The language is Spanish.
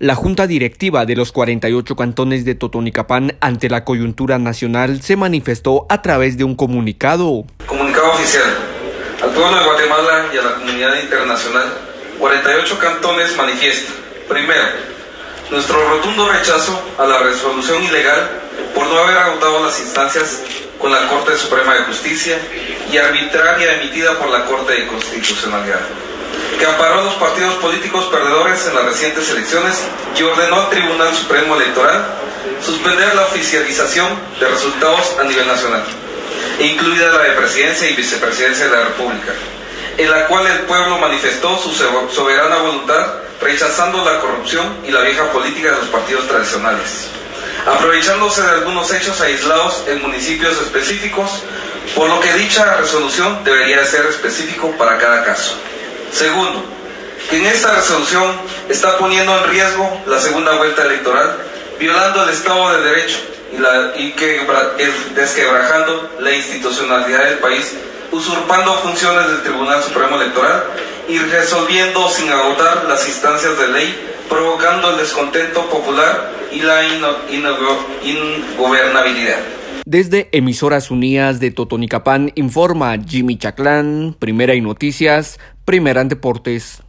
La Junta Directiva de los 48 cantones de Totonicapán ante la coyuntura nacional se manifestó a través de un comunicado. Comunicado oficial. Al pueblo de Guatemala y a la comunidad internacional, 48 cantones manifiestan. Primero, nuestro rotundo rechazo a la resolución ilegal por no haber agotado las instancias con la Corte Suprema de Justicia y arbitraria emitida por la Corte de Constitucionalidad que amparó a los partidos políticos perdedores en las recientes elecciones y ordenó al Tribunal Supremo Electoral suspender la oficialización de resultados a nivel nacional, incluida la de presidencia y vicepresidencia de la República, en la cual el pueblo manifestó su soberana voluntad rechazando la corrupción y la vieja política de los partidos tradicionales, aprovechándose de algunos hechos aislados en municipios específicos, por lo que dicha resolución debería ser específico para cada caso. Segundo, que en esta resolución está poniendo en riesgo la segunda vuelta electoral, violando el Estado de Derecho y, la, desquebrajando la institucionalidad del país, usurpando funciones del Tribunal Supremo Electoral y resolviendo sin agotar las instancias de ley, provocando el descontento popular y la ingobernabilidad. Desde Emisoras Unidas de Totonicapán informa Jimmy Chaclán, Primera y Noticias, Primera en Deportes.